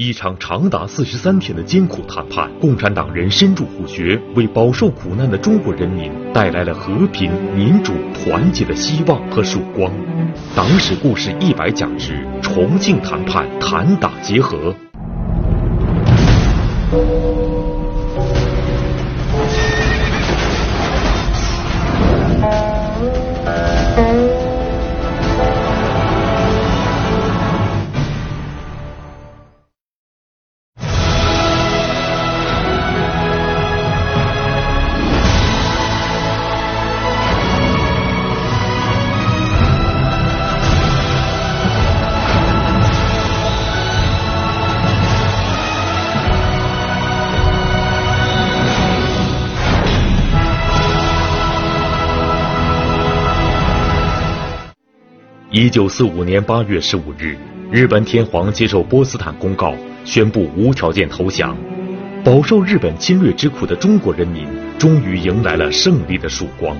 一场长达四十三天的艰苦谈判，共产党人深入虎穴，为饱受苦难的中国人民带来了和平、民主、团结的希望和曙光。党史故事一百讲之重庆谈判，谈打结合。一九四五年八月十五日，日本天皇接受波斯坦公告，宣布无条件投降。饱受日本侵略之苦的中国人民，终于迎来了胜利的曙光。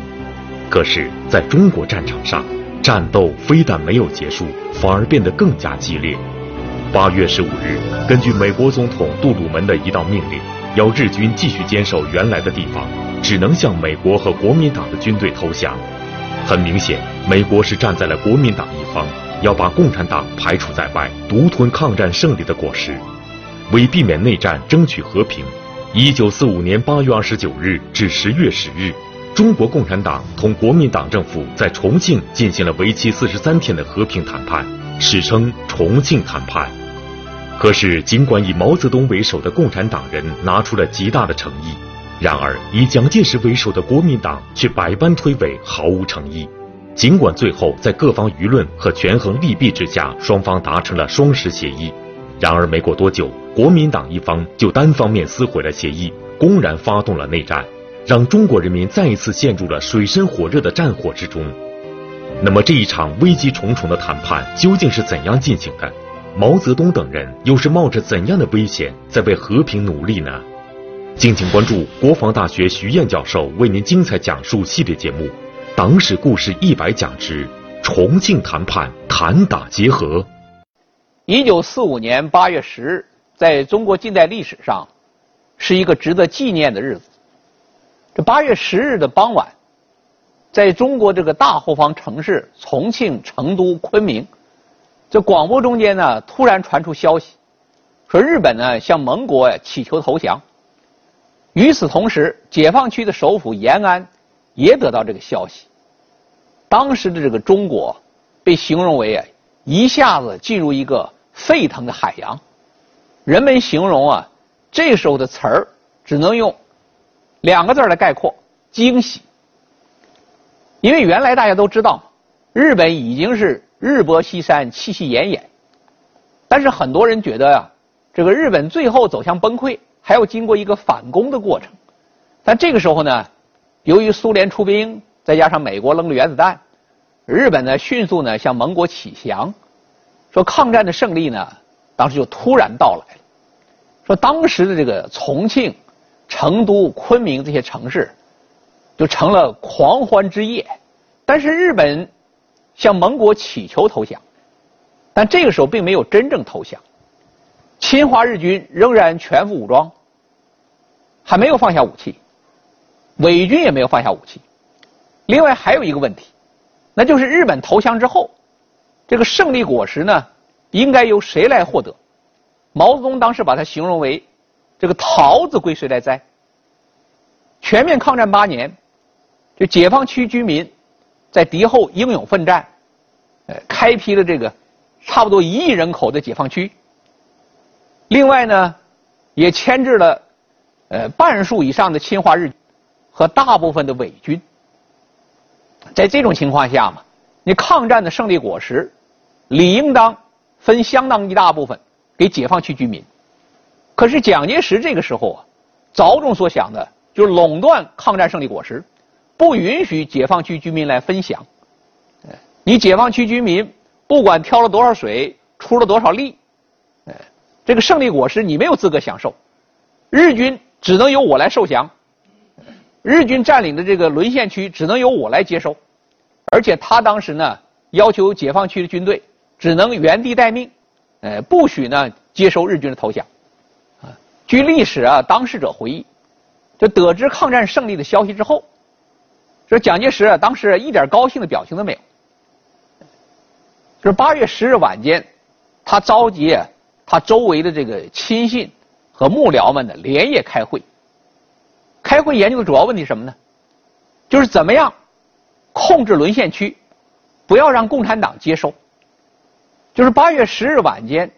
可是，在中国战场上，战斗非但没有结束，反而变得更加激烈。八月十五日，根据美国总统杜鲁门的一道命令，要日军继续坚守原来的地方，只能向美国和国民党的军队投降。很明显，美国是站在了国民党一要把共产党排除在外，独吞抗战胜利的果实。为避免内战，争取和平，一九四五年八月二十九日至十月十日，中国共产党同国民党政府在重庆进行了为期四十三天的和平谈判，史称重庆谈判。可是，尽管以毛泽东为首的共产党人拿出了极大的诚意。然而，以蒋介石为首的国民党却百般推诿，毫无诚意。尽管最后在各方舆论和权衡利弊之下，双方达成了双十协议，然而没过多久，国民党一方就单方面撕毁了协议，公然发动了内战，让中国人民再一次陷入了水深火热的战火之中。那么，这一场危机重重的谈判究竟是怎样进行的？毛泽东等人又是冒着怎样的危险在为和平努力呢？敬请关注国防大学徐燕教授为您精彩讲述系列节目《党史故事一百讲之重庆谈判谈打结合》。一九四五年八月十日，在中国近代历史上，是一个值得纪念的日子。这八月十日的傍晚，在中国这个大后方城市重庆、成都、昆明，这广播中间呢，突然传出消息，说日本呢向盟国乞求投降。与此同时，解放区的首府延安也得到这个消息。当时的这个中国被形容为啊，一下子进入一个沸腾的海洋。人们形容啊，这时候的词儿只能用两个字来概括：惊喜。因为原来大家都知道，日本已经是日薄西山，气息奄奄。但是很多人觉得呀，这个日本最后走向崩溃。还要经过一个反攻的过程，但这个时候呢，由于苏联出兵，再加上美国扔了原子弹，日本呢迅速呢向盟国乞降，说抗战的胜利呢，当时就突然到来了。说当时的这个重庆、成都、昆明这些城市，就成了狂欢之夜。但是日本向盟国乞求投降，但这个时候并没有真正投降，侵华日军仍然全副武装。还没有放下武器，伪军也没有放下武器。另外还有一个问题，那就是日本投降之后，这个胜利果实呢，应该由谁来获得？毛泽东当时把它形容为“这个桃子归谁来摘”。全面抗战八年，就解放区居民在敌后英勇奋战，呃，开辟了这个差不多一亿人口的解放区。另外呢，也牵制了。呃，半数以上的侵华日和大部分的伪军，在这种情况下嘛，你抗战的胜利果实，理应当分相当一大部分给解放区居民。可是蒋介石这个时候啊，着重所想的就是垄断抗战胜利果实，不允许解放区居民来分享。你解放区居民不管挑了多少水，出了多少力，这个胜利果实你没有资格享受。日军。只能由我来受降，日军占领的这个沦陷区只能由我来接收，而且他当时呢要求解放区的军队只能原地待命，呃，不许呢接收日军的投降。啊，据历史啊当事者回忆，就得知抗战胜利的消息之后，说蒋介石啊当时一点高兴的表情都没有。就是八月十日晚间，他召集他周围的这个亲信和幕僚们呢连夜开会。开会研究的主要问题是什么呢？就是怎么样控制沦陷区，不要让共产党接收。就是八月十日晚间，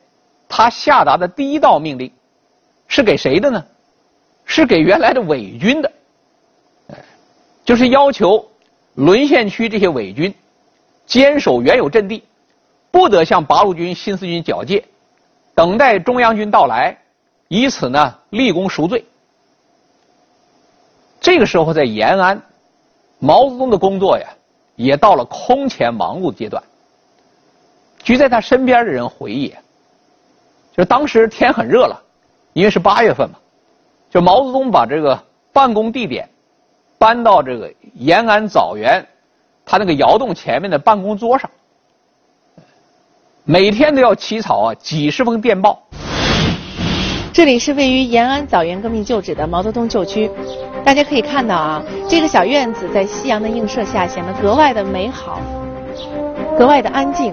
他下达的第一道命令是给谁的呢？是给原来的伪军的，就是要求沦陷区这些伪军坚守原有阵地，不得向八路军、新四军缴械，等待中央军到来，以此呢立功赎罪。这个时候在延安，毛泽东的工作呀，也到了空前忙碌的阶段。据在他身边的人回忆，就当时天很热了，因为是八月份嘛，就毛泽东把这个办公地点搬到这个延安枣园他那个窑洞前面的办公桌上，每天都要起草啊几十封电报。这里是位于延安枣园革命旧址的毛泽东旧区。大家可以看到啊，这个小院子在夕阳的映射下显得格外的美好，格外的安静。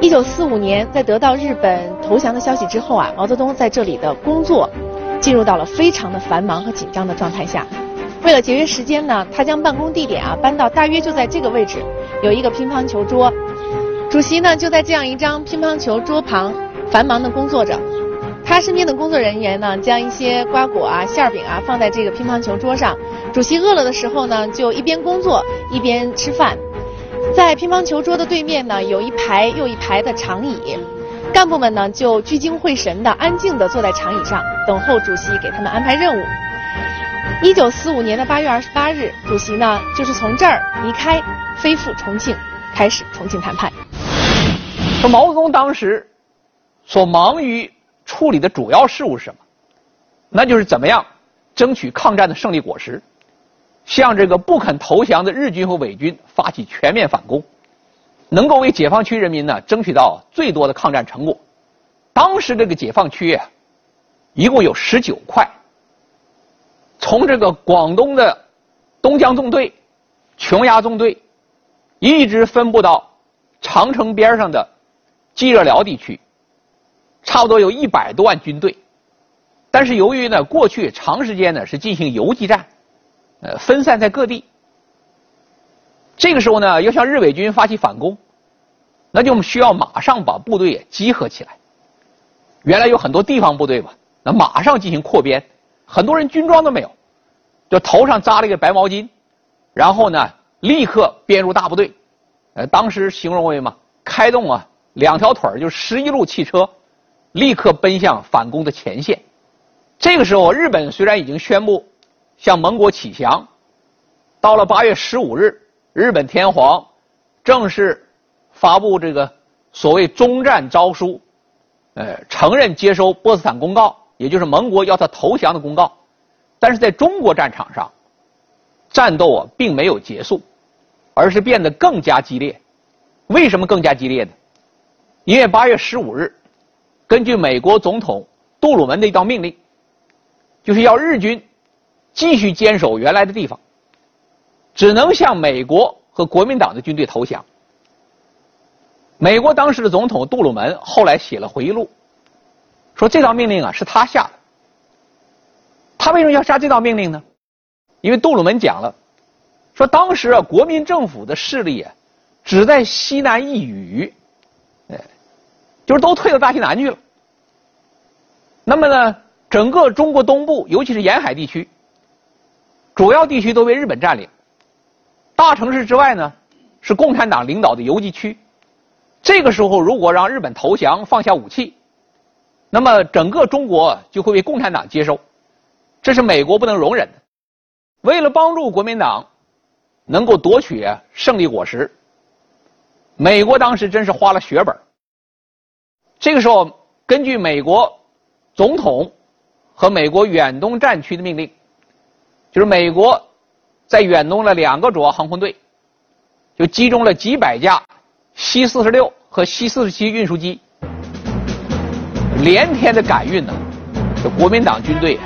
一九四五年，在得到日本投降的消息之后啊，毛泽东在这里的工作进入到了非常的繁忙和紧张的状态下。为了节约时间呢，他将办公地点啊搬到大约就在这个位置，有一个乒乓球桌，主席呢就在这样一张乒乓球桌旁繁忙的工作着。他身边的工作人员呢，将一些瓜果啊、馅饼啊放在这个乒乓球桌上。主席饿了的时候呢，就一边工作一边吃饭。在乒乓球桌的对面呢，有一排又一排的长椅，干部们呢就聚精会神的、安静的坐在长椅上，等候主席给他们安排任务。一九四五年的八月二十八日，主席呢就是从这儿离开，飞赴重庆，开始重庆谈判。说毛泽东当时所忙于。处理的主要事务是什么？那就是怎么样争取抗战的胜利果实，向这个不肯投降的日军和伪军发起全面反攻，能够为解放区人民呢争取到最多的抗战成果。当时这个解放区啊，一共有十九块，从这个广东的东江纵队、琼崖纵队，一直分布到长城边上的冀热辽地区。差不多有一百多万军队，但是由于呢，过去长时间呢是进行游击战，呃，分散在各地。这个时候呢，要向日伪军发起反攻，那就需要马上把部队集合起来。原来有很多地方部队吧，那马上进行扩编，很多人军装都没有，就头上扎了一个白毛巾，然后呢，立刻编入大部队。呃，当时形容为嘛，开动啊两条腿就十一路汽车。立刻奔向反攻的前线。这个时候，日本虽然已经宣布向盟国起降，到了八月十五日，日本天皇正式发布这个所谓终战诏书，呃，承认接收波茨坦公告，也就是盟国要他投降的公告。但是在中国战场上，战斗啊并没有结束，而是变得更加激烈。为什么更加激烈呢？因为八月十五日。根据美国总统杜鲁门的一道命令，就是要日军继续坚守原来的地方，只能向美国和国民党的军队投降。美国当时的总统杜鲁门后来写了回忆录，说这道命令啊是他下的。他为什么要下这道命令呢？因为杜鲁门讲了，说当时啊国民政府的势力啊只在西南一隅。就是都退到大西南去了。那么呢，整个中国东部，尤其是沿海地区，主要地区都被日本占领。大城市之外呢，是共产党领导的游击区。这个时候，如果让日本投降、放下武器，那么整个中国就会被共产党接收，这是美国不能容忍的。为了帮助国民党能够夺取胜利果实，美国当时真是花了血本。这个时候，根据美国总统和美国远东战区的命令，就是美国在远东的两个主要航空队，就集中了几百架 C 四十六和 C 四十七运输机，连天的赶运呢，这国民党军队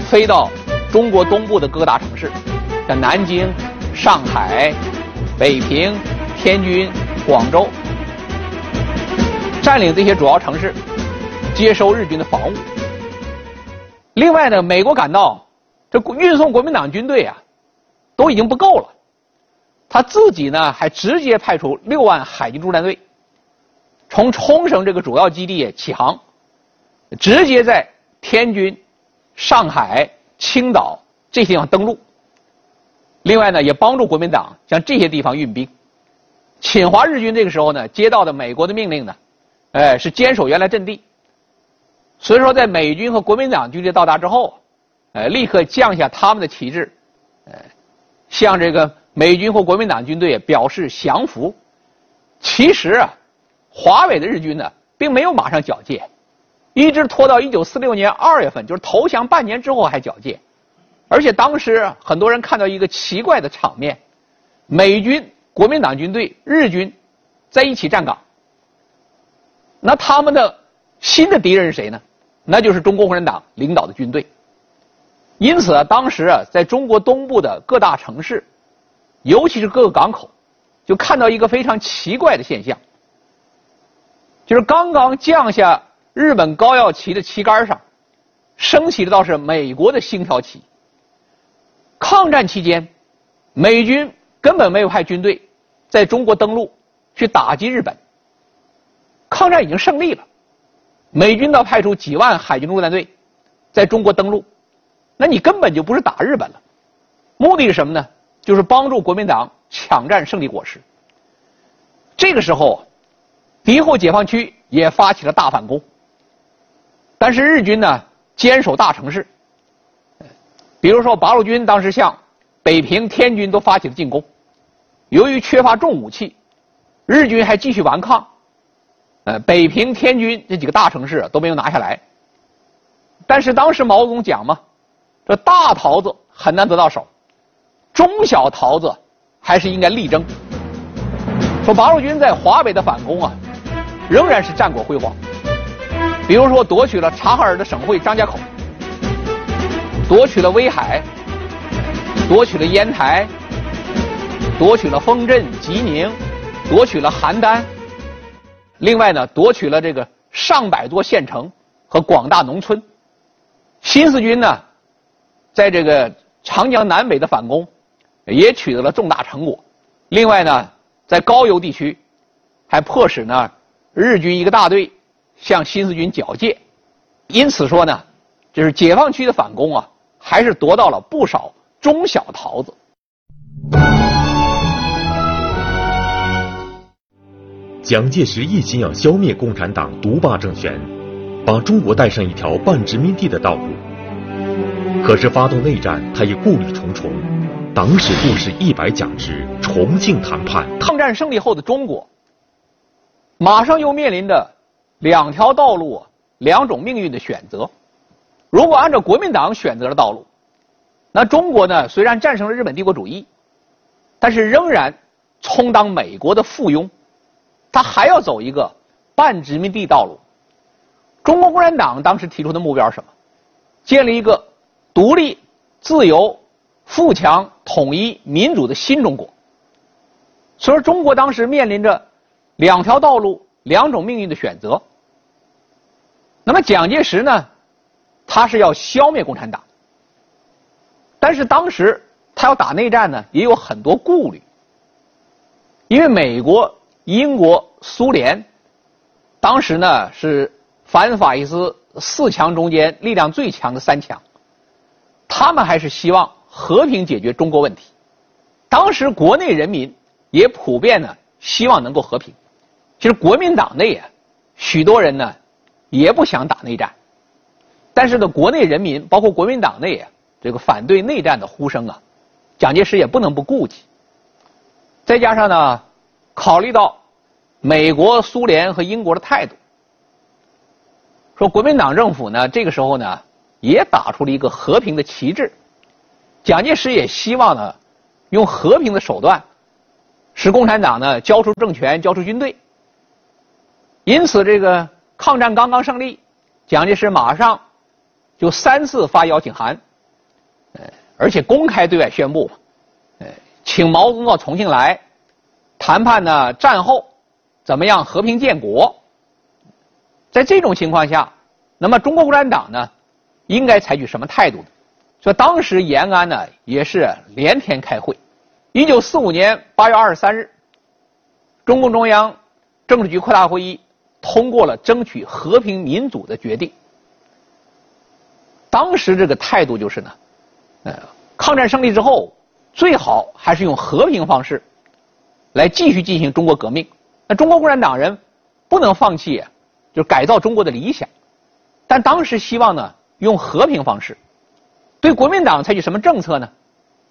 飞到中国东部的各大城市，像南京、上海、北平、天津、广州，占领这些主要城市，接收日军的防务。另外呢，美国感到这运送国民党军队啊，都已经不够了，他自己呢还直接派出六万海军陆战队，从冲绳这个主要基地起航，直接在天津、上海、青岛这些地方登陆。另外呢，也帮助国民党向这些地方运兵。侵华日军这个时候呢，接到的美国的命令呢，哎，是坚守原来阵地。所以说，在美军和国民党军队到达之后，呃，立刻降下他们的旗帜，呃，向这个美军或国民党军队表示降服。其实啊，华北的日军呢，并没有马上缴械，一直拖到一九四六年二月份，就是投降半年之后还缴械。而且当时很多人看到一个奇怪的场面：美军、国民党军队、日军在一起站岗，那他们的新的敌人是谁呢？那就是中国共产党领导的军队。因此啊，当时啊，在中国东部的各大城市，尤其是各个港口，就看到一个非常奇怪的现象，就是刚刚降下日本高耀旗的旗杆上，升起的倒是美国的星条旗。抗战期间，美军根本没有派军队在中国登陆去打击日本。抗战已经胜利了。美军倒派出几万海军陆战队在中国登陆，那你根本就不是打日本了，目的是什么呢？就是帮助国民党抢占胜利果实。这个时候，敌后解放区也发起了大反攻，但是日军呢坚守大城市，比如说八路军当时向北平、天津都发起了进攻，由于缺乏重武器，日军还继续顽抗。呃，北平、天津这几个大城市都没有拿下来，但是当时毛泽东讲嘛，这大桃子很难得到手，中小桃子还是应该力争。说八路军在华北的反攻啊，仍然是战果辉煌。比如说夺取了察哈尔的省会张家口，夺取了威海，夺取了烟台，夺取了丰镇、吉宁，夺取了邯郸。另外呢，夺取了这个上百座县城和广大农村。新四军呢，在这个长江南北的反攻也取得了重大成果。另外呢，在高邮地区还迫使呢日军一个大队向新四军缴械。因此说呢，就是解放区的反攻啊，还是夺到了不少中小桃子。蒋介石一心要消灭共产党独霸政权，把中国带上一条半殖民地的道路。可是发动内战，他也顾虑重重。党史故事一百讲之重庆谈判。抗战胜利后的中国，马上又面临着两条道路、两种命运的选择。如果按照国民党选择的道路，那中国呢，虽然战胜了日本帝国主义，但是仍然充当美国的附庸。他还要走一个半殖民地道路。中国共产党当时提出的目标是什么？建立一个独立、自由、富强、统一、民主的新中国。所以，中国当时面临着两条道路、两种命运的选择。那么，蒋介石呢？他是要消灭共产党，但是当时他要打内战呢，也有很多顾虑，因为美国。英国、苏联，当时呢是反法西斯四强中间力量最强的三强，他们还是希望和平解决中国问题。当时国内人民也普遍呢希望能够和平。其实国民党内啊，许多人呢也不想打内战，但是呢国内人民包括国民党内啊这个反对内战的呼声啊，蒋介石也不能不顾及。再加上呢。考虑到美国、苏联和英国的态度，说国民党政府呢，这个时候呢也打出了一个和平的旗帜。蒋介石也希望呢用和平的手段使共产党呢交出政权、交出军队。因此，这个抗战刚刚胜利，蒋介石马上就三次发邀请函，呃，而且公开对外宣布，呃，请毛泽东到重庆来谈判呢，战后怎么样和平建国。在这种情况下，那么中国共产党呢，应该采取什么态度呢？所以当时延安呢也是连天开会。一九四五年八月二十三日，中共中央政治局扩大会议通过了争取和平民主的决定。当时这个态度就是呢，呃，抗战胜利之后，最好还是用和平方式来继续进行中国革命。那中国共产党人不能放弃。就是改造中国的理想，但当时希望呢用和平方式，对国民党采取什么政策呢？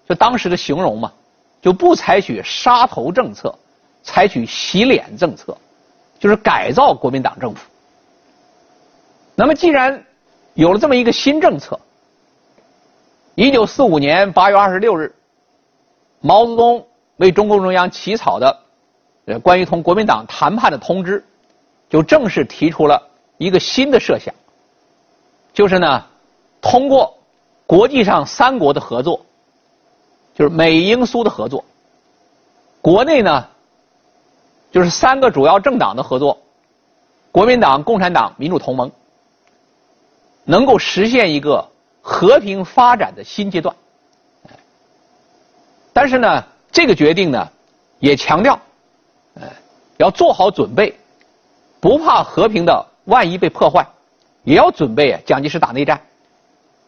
就当时的形容嘛，就不采取杀头政策，采取洗脸政策，就是改造国民党政府。那么既然有了这么一个新政策，一九四五年八月二十六日，毛泽东为中共中央起草的呃关于同国民党谈判的通知。就正式提出了一个新的设想，就是呢，通过国际上三国的合作，就是美英苏的合作，国内呢，就是三个主要政党的合作，国民党、共产党、民主同盟，能够实现一个和平发展的新阶段。但是呢，这个决定呢，也强调，呃，要做好准备。不怕和平的万一被破坏，也要准备蒋介石打内战。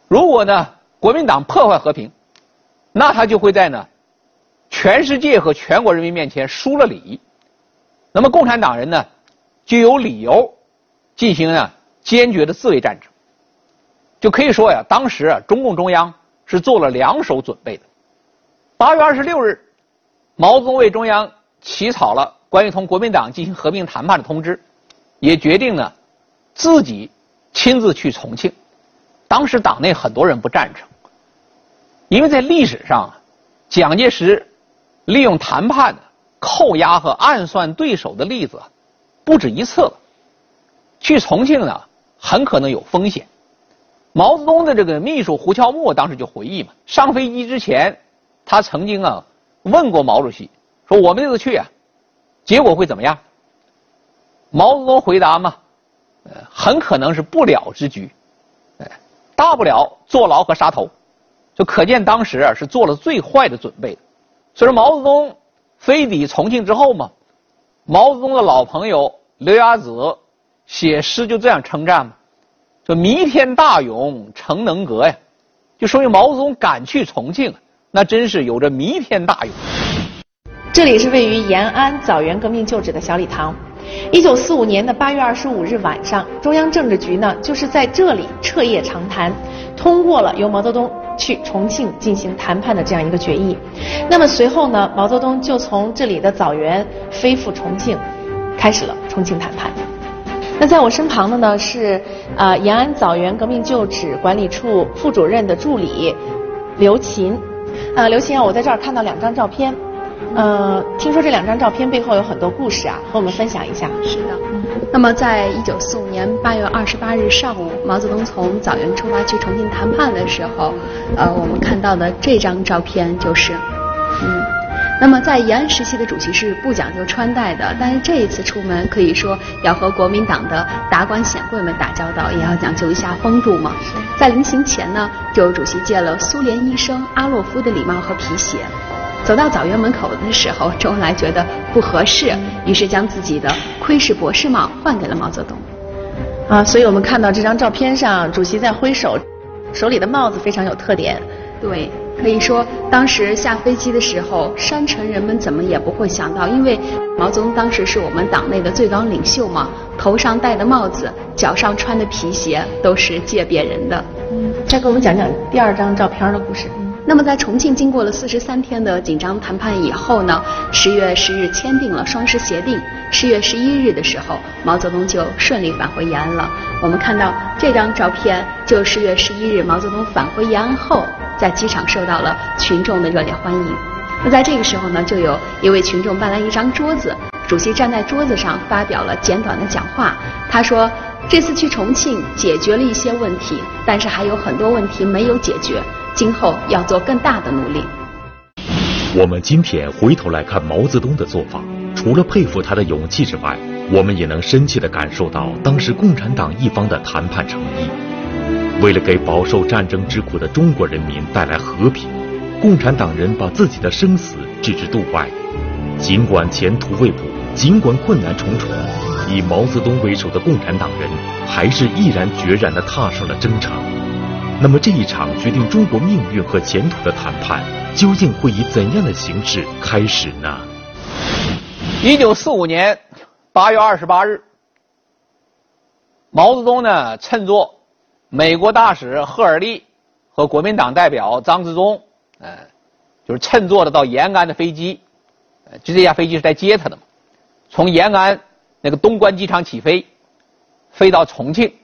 如果呢国民党破坏和平，那他就会在呢全世界和全国人民面前输了礼。那么共产党人呢就有理由进行呢坚决的自卫战争。就可以说呀，当时啊中共中央是做了两手准备的。八月二十六日，毛泽东为中央起草了关于同国民党进行和平谈判的通知。也决定呢，自己亲自去重庆。当时党内很多人不赞成，因为在历史上，蒋介石利用谈判扣押和暗算对手的例子不止一次了。去重庆呢，很可能有风险。毛泽东的这个秘书胡乔木当时就回忆嘛，上飞机之前，他曾经啊问过毛主席，说我们这次去啊，结果会怎么样？毛泽东回答嘛，呃，很可能是不了之局，哎，大不了坐牢和杀头，就可见当时啊是做了最坏的准备。所以说毛泽东飞抵重庆之后嘛，毛泽东的老朋友刘亚子写诗就这样称赞嘛，说弥天大勇成能格呀，就说明毛泽东敢去重庆，那真是有着弥天大勇。这里是位于延安枣园革命旧址的小礼堂。一九四五年的八月二十五日晚上，中央政治局呢就是在这里彻夜长谈，通过了由毛泽东去重庆进行谈判的这样一个决议。那么随后呢，毛泽东就从这里的枣园飞赴重庆，开始了重庆谈判。那在我身旁的呢是呃延安枣园革命旧址管理处副主任的助理刘琴。呃，刘琴啊，我在这儿看到两张照片。呃，听说这两张照片背后有很多故事啊，和我们分享一下。是的，那么在一九四五年八月二十八日上午，毛泽东从枣园出发去重庆谈判的时候，呃，我们看到的这张照片就是，嗯，那么在延安时期的主席是不讲究穿戴的，但是这一次出门可以说要和国民党的达官显贵们打交道，也要讲究一下风度嘛。在临行前呢，就主席借了苏联医生阿洛夫的礼帽和皮鞋。走到枣园门口的时候，周恩来觉得不合适，于是将自己的窥视博士帽换给了毛泽东。啊，所以我们看到这张照片上，主席在挥手，手里的帽子非常有特点。对，可以说当时下飞机的时候，山城人们怎么也不会想到，因为毛泽东当时是我们党内的最高领袖嘛，头上戴的帽子，脚上穿的皮鞋都是借别人的。嗯，再给我们讲讲第二张照片的故事。那么在重庆经过了四十三天的紧张谈判以后呢，十月十日签订了双十协定。十月十一日的时候，毛泽东就顺利返回延安了。我们看到这张照片，就十月十一日毛泽东返回延安后，在机场受到了群众的热烈欢迎。那在这个时候呢，就有一位群众搬来一张桌子。主席站在桌子上发表了简短的讲话。他说：“这次去重庆解决了一些问题，但是还有很多问题没有解决，今后要做更大的努力。”我们今天回头来看毛泽东的做法，除了佩服他的勇气之外，我们也能深切地感受到当时共产党一方的谈判诚意。为了给饱受战争之苦的中国人民带来和平，共产党人把自己的生死置之度外。尽管前途未卜，尽管困难重重，以毛泽东为首的共产党人还是毅然决然地踏上了征程。那么，这一场决定中国命运和前途的谈判，究竟会以怎样的形式开始呢？一九四五年八月二十八日，毛泽东呢乘坐美国大使赫尔利和国民党代表张自忠，呃，就是乘坐的到延安的飞机。就这架飞机是来接他的嘛？从延安那个东关机场起飞，飞到重庆，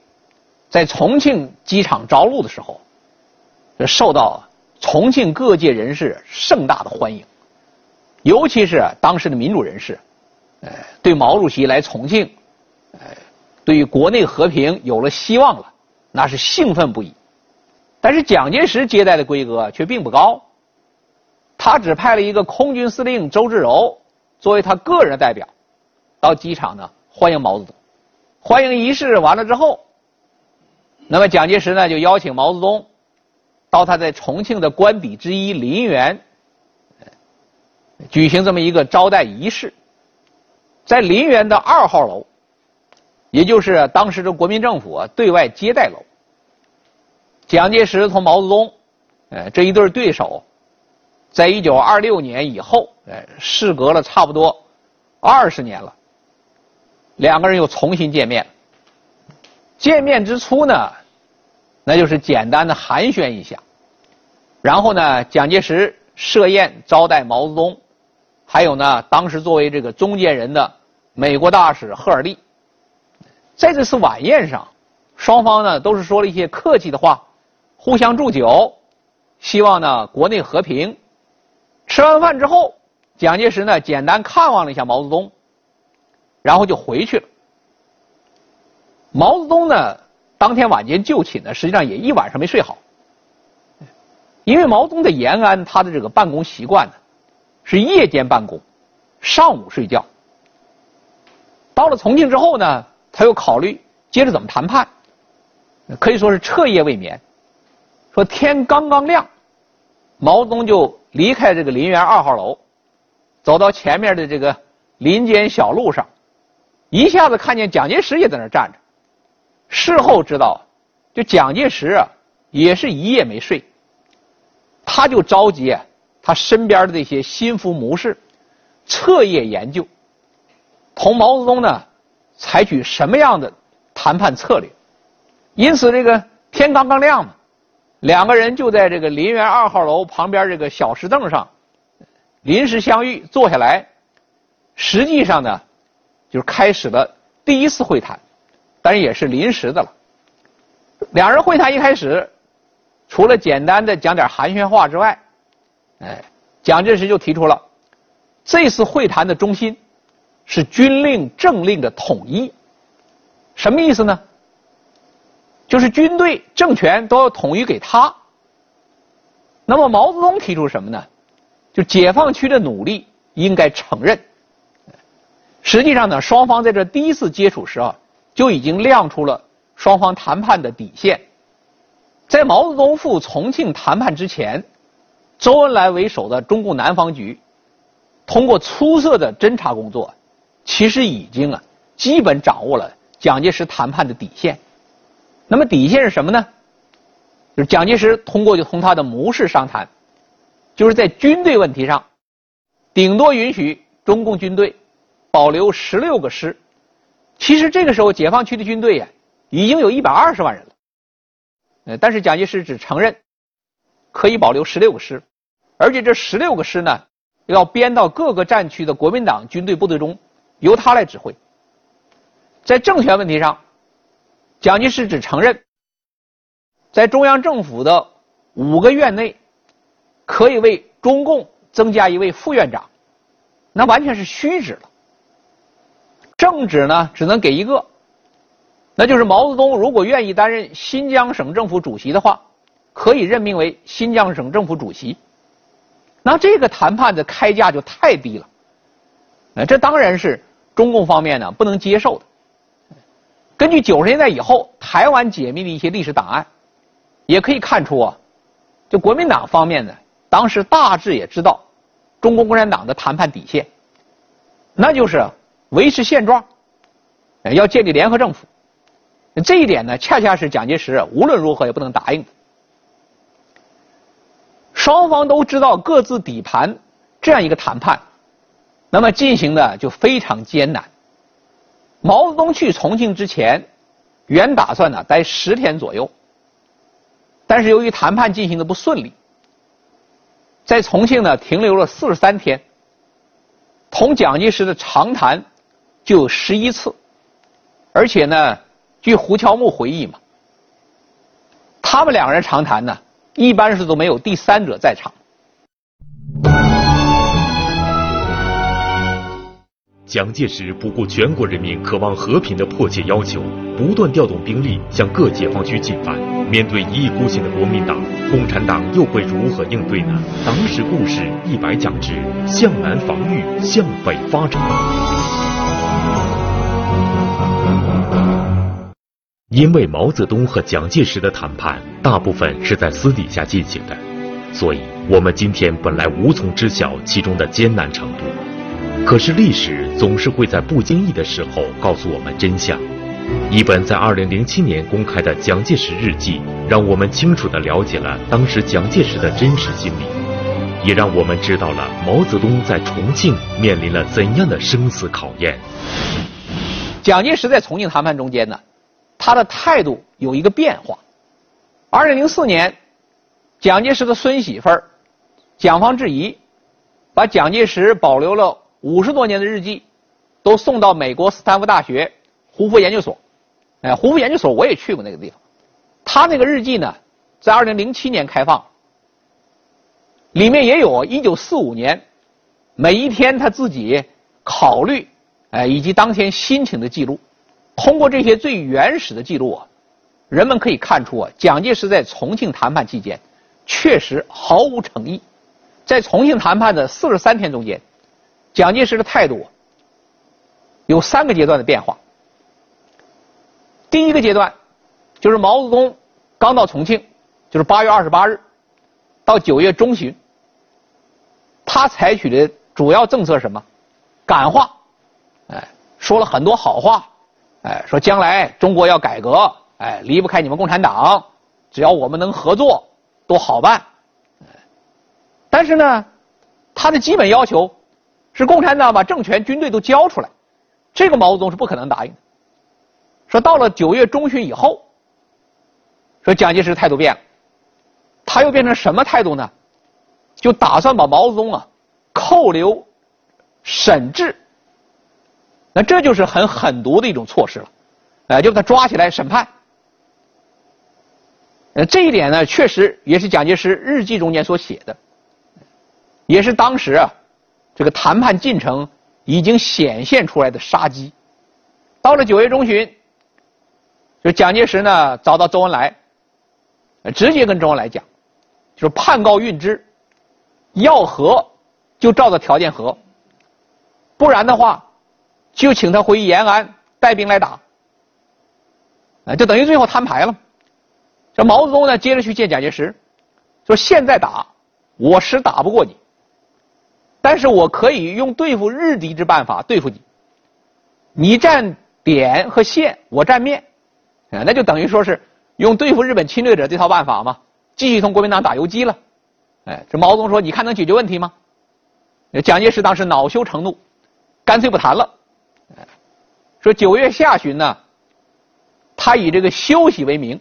在重庆机场着陆的时候，受到重庆各界人士盛大的欢迎，尤其是当时的民主人士，呃，对毛主席来重庆，呃，对于国内和平有了希望了，那是兴奋不已。但是蒋介石接待的规格却并不高。他只派了一个空军司令周至柔作为他个人代表，到机场呢欢迎毛泽东。欢迎仪式完了之后，那么蒋介石呢就邀请毛泽东到他在重庆的官邸之一林园举行这么一个招待仪式。在林园的二号楼，也就是当时的国民政府对外接待楼，蒋介石同毛泽东，呃这一对对手。在一九二六年以后，哎，事隔了差不多二十年了，两个人又重新见面。见面之初呢，那就是简单的寒暄一下，然后呢，蒋介石设宴招待毛泽东，还有呢，当时作为这个中间人的美国大使赫尔利，在这次晚宴上，双方呢都是说了一些客气的话，互相祝酒，希望呢国内和平。吃完饭之后，蒋介石呢简单看望了一下毛泽东，然后就回去了。毛泽东呢当天晚间就寝呢，实际上也一晚上没睡好，因为毛泽东在延安他的这个办公习惯呢是夜间办公，上午睡觉。到了重庆之后呢，他又考虑接着怎么谈判，可以说是彻夜未眠。说天刚刚亮，毛泽东就。离开这个林园二号楼，走到前面的这个林间小路上，一下子看见蒋介石也在那站着。事后知道，就蒋介石啊，也是一夜没睡。他就召集他身边的这些心腹谋士，彻夜研究，同毛泽东呢采取什么样的谈判策略。因此，这个天刚刚亮嘛。两个人就在这个林园二号楼旁边这个小石凳上临时相遇，坐下来。实际上呢，就开始了第一次会谈，但是也是临时的了。两人会谈一开始，除了简单的讲点寒暄话之外，哎，蒋介石就提出了这次会谈的中心是军令政令的统一。什么意思呢？就是军队政权都要统一给他。那么毛泽东提出什么呢？就解放区的努力应该承认。实际上呢，双方在这第一次接触时啊，就已经亮出了双方谈判的底线。在毛泽东赴重庆谈判之前，周恩来为首的中共南方局通过出色的侦查工作，其实已经啊基本掌握了蒋介石谈判的底线。那么底线是什么呢？就是蒋介石通过就同他的谋士商谈，就是在军队问题上，顶多允许中共军队保留十六个师。其实这个时候解放区的军队呀，已经有一百二十万人了。呃，但是蒋介石只承认可以保留十六个师，而且这十六个师呢，要编到各个战区的国民党军队部队中，由他来指挥。在政权问题上。蒋介石只承认，在中央政府的五个院内，可以为中共增加一位副院长，那完全是虚指了。圣旨呢只能给一个，那就是毛泽东如果愿意担任新疆省政府主席的话，可以任命为新疆省政府主席。那这个谈判的开价就太低了，呃，这当然是中共方面呢不能接受的。根据九十年代以后台湾解密的一些历史档案，也可以看出啊，就国民党方面呢，当时大致也知道中国共产党的谈判底线，那就是维持现状，要建立联合政府。这一点呢，恰恰是蒋介石无论如何也不能答应的。双方都知道各自底盘，这样一个谈判，那么进行的就非常艰难。毛泽东去重庆之前，原打算呢待十天左右，但是由于谈判进行的不顺利，在重庆呢停留了四十三天，同蒋介石的长谈就有十一次，而且呢，据胡乔木回忆嘛，他们两个人长谈呢，一般是都没有第三者在场。蒋介石不顾全国人民渴望和平的迫切要求，不断调动兵力向各解放区进犯。面对一意孤行的国民党，共产党又会如何应对呢？党史故事一百讲之：向南防御，向北发展。因为毛泽东和蒋介石的谈判大部分是在私底下进行的，所以我们今天本来无从知晓其中的艰难程度。可是历史总是会在不经意的时候告诉我们真相。一本在二零零七年公开的蒋介石日记，让我们清楚地了解了当时蒋介石的真实心理，也让我们知道了毛泽东在重庆面临了怎样的生死考验。蒋介石在重庆谈判中间呢，他的态度有一个变化。二零零四年，蒋介石的孙媳妇儿蒋方智怡把蒋介石保留了。五十多年的日记，都送到美国斯坦福大学胡佛研究所。哎，胡佛研究所我也去过那个地方。他那个日记呢，在二零零七年开放，里面也有一九四五年每一天他自己考虑，哎，以及当天心情的记录。通过这些最原始的记录啊，人们可以看出啊，蒋介石在重庆谈判期间确实毫无诚意。在重庆谈判的四十三天中间。蒋介石的态度有三个阶段的变化。第一个阶段就是毛泽东刚到重庆，就是八月二十八日到九月中旬，他采取的主要政策什么？感化，哎，说了很多好话，哎，说将来中国要改革，哎，离不开你们共产党，只要我们能合作，都好办。但是呢，他的基本要求。是共产党把政权、军队都交出来，这个毛泽东是不可能答应的。说到了九月中旬以后，说蒋介石态度变了，他又变成什么态度呢？就打算把毛泽东啊扣留、审治。那这就是很狠毒的一种措施了，哎，就把他抓起来审判。呃，这一点呢，确实也是蒋介石日记中间所写的，也是当时啊。这个谈判进程已经显现出来的杀机，到了九月中旬，就蒋介石呢找到周恩来，直接跟周恩来讲，就是判告运之，要和就照着条件和，不然的话就请他回延安带兵来打，啊，就等于最后摊牌了。这毛泽东呢接着去见蒋介石，说现在打我实打不过你。但是我可以用对付日敌之办法对付你，你占点和线，我占面，啊，那就等于说是用对付日本侵略者这套办法嘛，继续同国民党打游击了，哎，这毛泽东说，你看能解决问题吗？蒋介石当时恼羞成怒，干脆不谈了，说九月下旬呢，他以这个休息为名，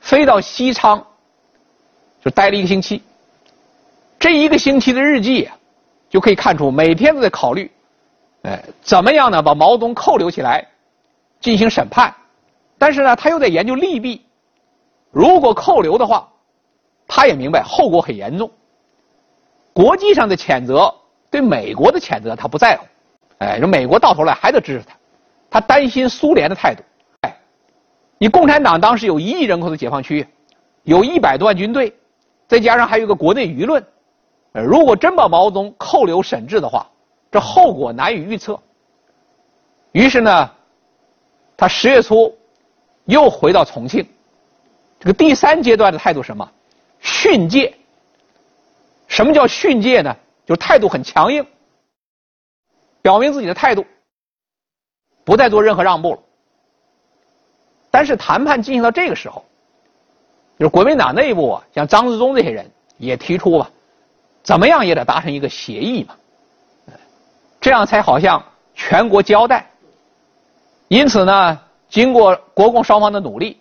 飞到西昌，就待了一个星期，这一个星期的日记。就可以看出，每天都在考虑，哎，怎么样呢？把毛泽东扣留起来，进行审判。但是呢，他又在研究利弊。如果扣留的话，他也明白后果很严重。国际上的谴责，对美国的谴责他不在乎。哎，说美国到头来还得支持他。他担心苏联的态度。哎，你共产党当时有一亿人口的解放区，有一百多万军队，再加上还有一个国内舆论，呃如果真把毛泽东扣留审治的话，这后果难以预测。于是呢，他十月初又回到重庆。这个第三阶段的态度什么？训诫。什么叫训诫呢？就是态度很强硬，表明自己的态度，不再做任何让步了。但是谈判进行到这个时候，就是国民党内部啊，像张自忠这些人也提出吧，怎么样也得达成一个协议嘛，这样才好向全国交代。因此呢，经过国共双方的努力，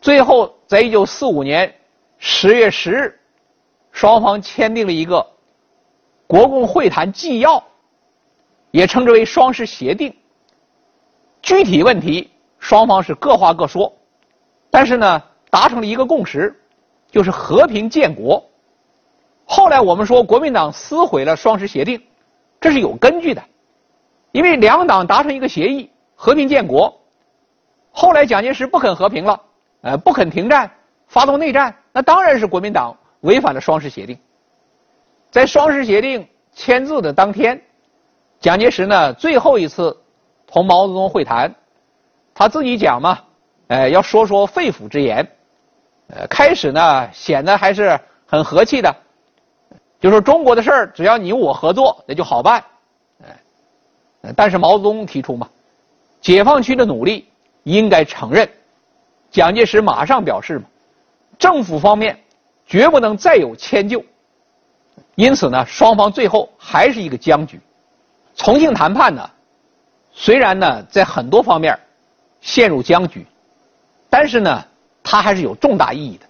最后在一九四五年十月十日，双方签订了一个国共会谈纪要，也称之为双十协定。具体问题双方是各话各说，但是呢，达成了一个共识，就是和平建国。后来我们说国民党撕毁了双十协定，这是有根据的，因为两党达成一个协议。和平建国，后来蒋介石不肯和平了，呃，不肯停战，发动内战，那当然是国民党违反了双十协定。在双十协定签字的当天，蒋介石呢最后一次同毛泽东会谈，他自己讲嘛，呃，要说说肺腑之言，呃，开始呢显得还是很和气的，就说中国的事儿只要你我合作，那就好办，哎，但是毛泽东提出嘛。解放区的努力应该承认，蒋介石马上表示嘛，政府方面绝不能再有迁就。因此呢，双方最后还是一个僵局。重庆谈判呢，虽然呢在很多方面陷入僵局，但是呢，它还是有重大意义的。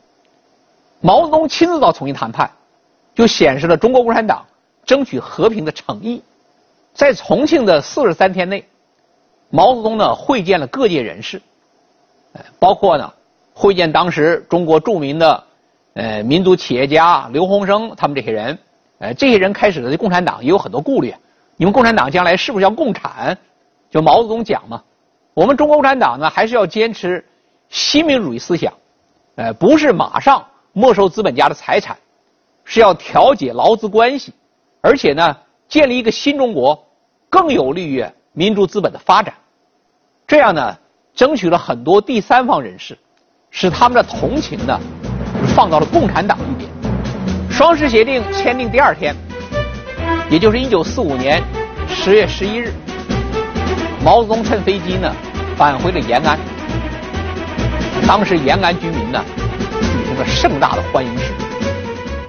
毛泽东亲自到重庆谈判，就显示了中国共产党争取和平的诚意。在重庆的四十三天内。毛泽东呢会见了各界人士，包括呢会见当时中国著名的呃民族企业家刘鸿生他们这些人，呃这些人开始的共产党也有很多顾虑，你们共产党将来是不是要共产？就毛泽东讲嘛，我们中国共产党呢还是要坚持新民主义思想，呃不是马上没收资本家的财产，是要调解劳资关系，而且呢建立一个新中国，更有利于。民主资本的发展，这样呢，争取了很多第三方人士，使他们的同情呢，放到了共产党一边。双十协定签订第二天，也就是一九四五年十月十一日，毛泽东乘飞机呢返回了延安。当时延安居民呢举行了盛大的欢迎式，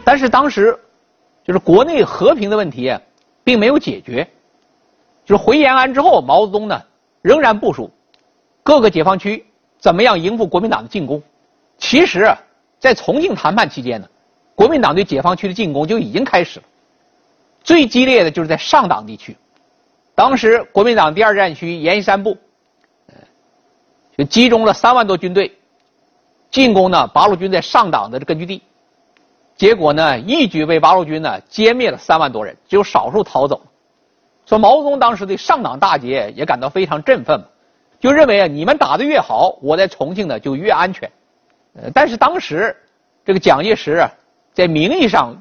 但是当时就是国内和平的问题并没有解决。就是回延安之后，毛泽东呢仍然部署各个解放区怎么样应付国民党的进攻。其实，在重庆谈判期间呢，国民党对解放区的进攻就已经开始了。最激烈的就是在上党地区，当时国民党第二战区阎锡山部，就集中了三万多军队进攻呢八路军在上党的根据地，结果呢一举被八路军呢歼灭了三万多人，只有少数逃走。说毛泽东当时对上党大捷也感到非常振奋，就认为啊，你们打得越好，我在重庆呢就越安全。呃，但是当时这个蒋介石啊，在名义上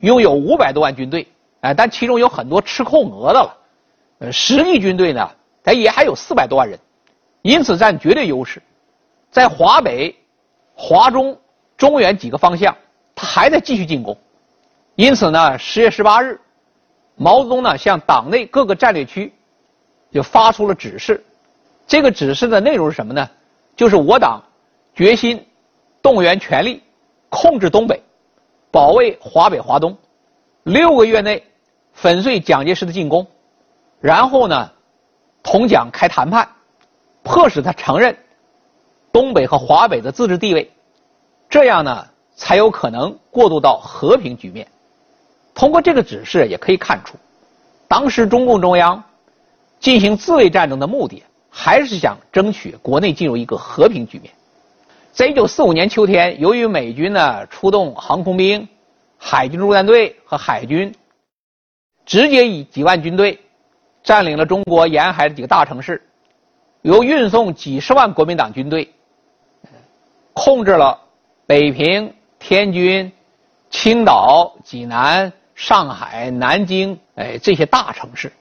拥有五百多万军队，哎，但其中有很多吃空额的了。呃，实际军队呢，他也还有四百多万人，因此占绝对优势。在华北、华中、中原几个方向，他还在继续进攻。因此呢，十月十八日。毛泽东呢，向党内各个战略区就发出了指示。这个指示的内容是什么呢？就是我党决心动员全力控制东北，保卫华北、华东。六个月内粉碎蒋介石的进攻，然后呢，同蒋开谈判，迫使他承认东北和华北的自治地位。这样呢，才有可能过渡到和平局面。通过这个指示也可以看出，当时中共中央进行自卫战争的目的，还是想争取国内进入一个和平局面。在一九四五年秋天，由于美军呢出动航空兵、海军陆战队和海军，直接以几万军队占领了中国沿海的几个大城市，又运送几十万国民党军队，控制了北平、天津、青岛、济南、上海、南京，哎，这些大城市。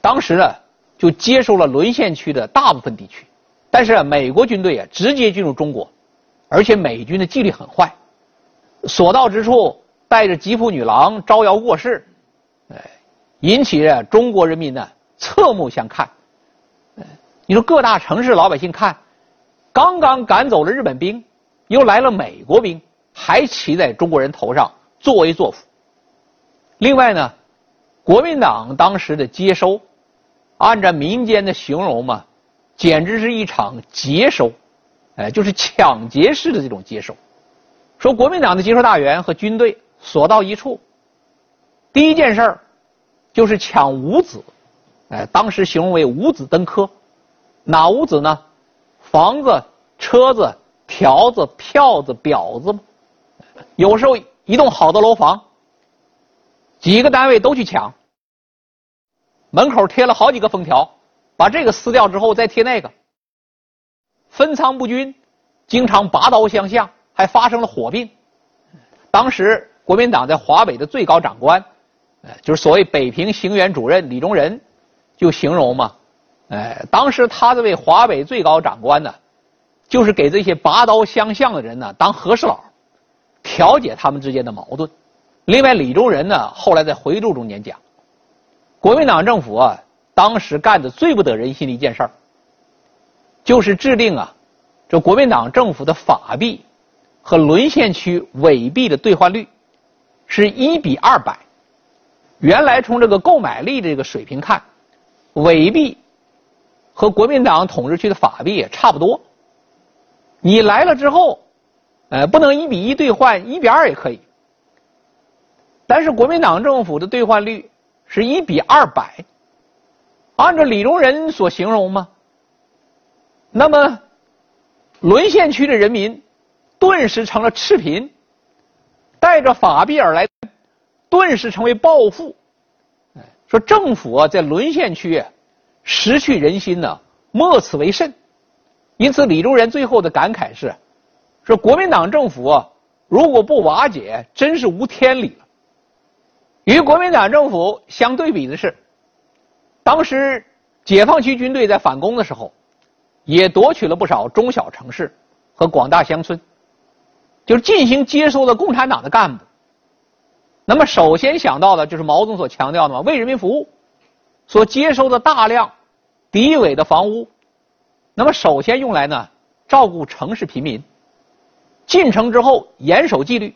当时呢，就接收了沦陷区的大部分地区。但是美国军队啊，直接进入中国，而且美军的纪律很坏，所到之处带着吉普女郎招摇过市，引起中国人民呢侧目相看。你说各大城市老百姓看，刚刚赶走了日本兵，又来了美国兵，还骑在中国人头上作威作福。另外呢，国民党当时的接收，按照民间的形容嘛，简直是一场劫收，哎，就是抢劫式的这种接收。说国民党的接收大员和军队所到一处，第一件事儿就是抢五子，哎，当时形容为五子登科。哪五子呢？房子、车子、条子、票子、婊子有时候一栋好的楼房，几个单位都去抢，门口贴了好几个封条，把这个撕掉之后再贴那个，分仓不均，经常拔刀相向，还发生了火并。当时国民党在华北的最高长官，就是所谓北平行辕主任李宗仁，就形容嘛。哎，当时他这位华北最高长官呢，就是给这些拔刀相向的人呢当和事佬，调解他们之间的矛盾。另外，李宗仁呢后来在回忆录中间讲，国民党政府啊当时干的最不得人心的一件事儿，就是制定啊这国民党政府的法币和沦陷区伪币的兑换率是一比二百。原来从这个购买力这个水平看，伪币。和国民党统治区的法币也差不多。你来了之后，呃，不能一比一兑换，一比二也可以。但是国民党政府的兑换率是一比二百，按照李宗仁所形容吗？那么，沦陷区的人民顿时成了赤贫，带着法币而来，顿时成为暴富。说政府啊，在沦陷区。失去人心呢，莫此为甚。因此，李宗仁最后的感慨是：说国民党政府啊，如果不瓦解，真是无天理了。与国民党政府相对比的是，当时解放区军队在反攻的时候，也夺取了不少中小城市和广大乡村，就进行接收的共产党的干部。那么，首先想到的就是毛泽东所强调的嘛，为人民服务。所接收的大量敌伪的房屋，那么首先用来呢照顾城市贫民。进城之后严守纪律，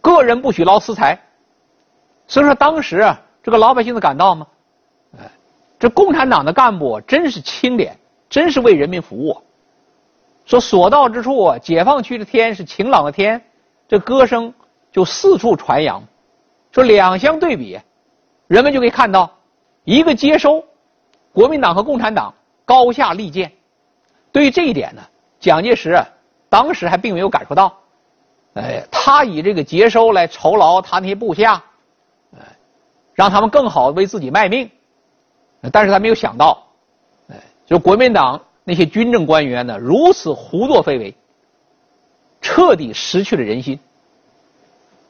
个人不许捞私财。所以说当时啊，这个老百姓的感到吗？哎，这共产党的干部真是清廉，真是为人民服务。说所到之处啊，解放区的天是晴朗的天，这歌声就四处传扬。说两相对比，人们就可以看到。一个接收，国民党和共产党高下立见。对于这一点呢，蒋介石当时还并没有感受到。哎，他以这个接收来酬劳他那些部下，哎，让他们更好为自己卖命。但是他没有想到，哎，就国民党那些军政官员呢，如此胡作非为，彻底失去了人心。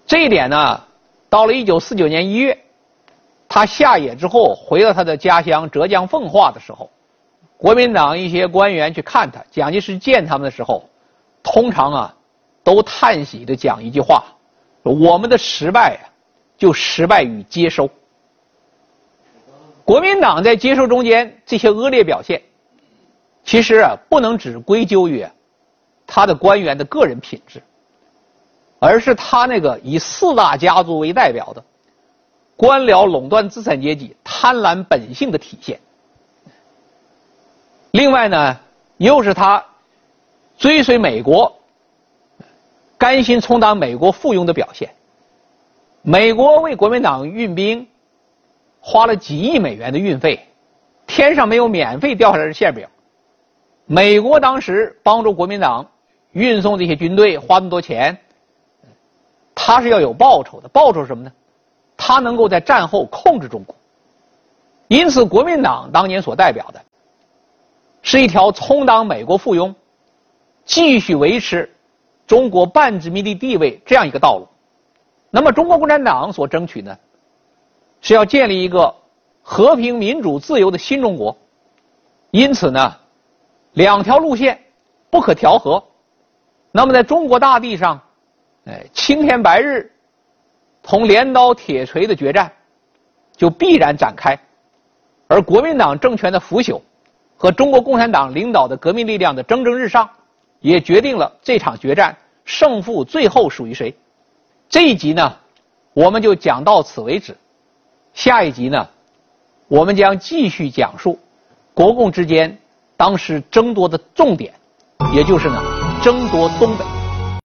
这一点呢，到了一九四九年一月。他下野之后回到他的家乡浙江奉化的时候，国民党一些官员去看他，蒋介石见他们的时候，通常啊，都叹息的讲一句话：我们的失败啊，就失败于接收。国民党在接收中间这些恶劣表现，其实啊，不能只归咎于他的官员的个人品质，而是他那个以四大家族为代表的。官僚垄断资产阶级贪婪本性的体现。另外呢，又是他追随美国、甘心充当美国附庸的表现。美国为国民党运兵，花了几亿美元的运费，天上没有免费掉下来的馅饼。美国当时帮助国民党运送这些军队，花那么多钱，他是要有报酬的。报酬什么呢？他能够在战后控制中国，因此国民党当年所代表的是一条充当美国附庸、继续维持中国半殖民地地位这样一个道路。那么，中国共产党所争取呢，是要建立一个和平、民主、自由的新中国。因此呢，两条路线不可调和。那么，在中国大地上，哎，青天白日同镰刀铁锤的决战就必然展开，而国民党政权的腐朽。和中国共产党领导的革命力量的蒸蒸日上，也决定了这场决战胜负最后属于谁。这一集呢，我们就讲到此为止。下一集呢，我们将继续讲述国共之间当时争夺的重点，也就是呢，争夺东北。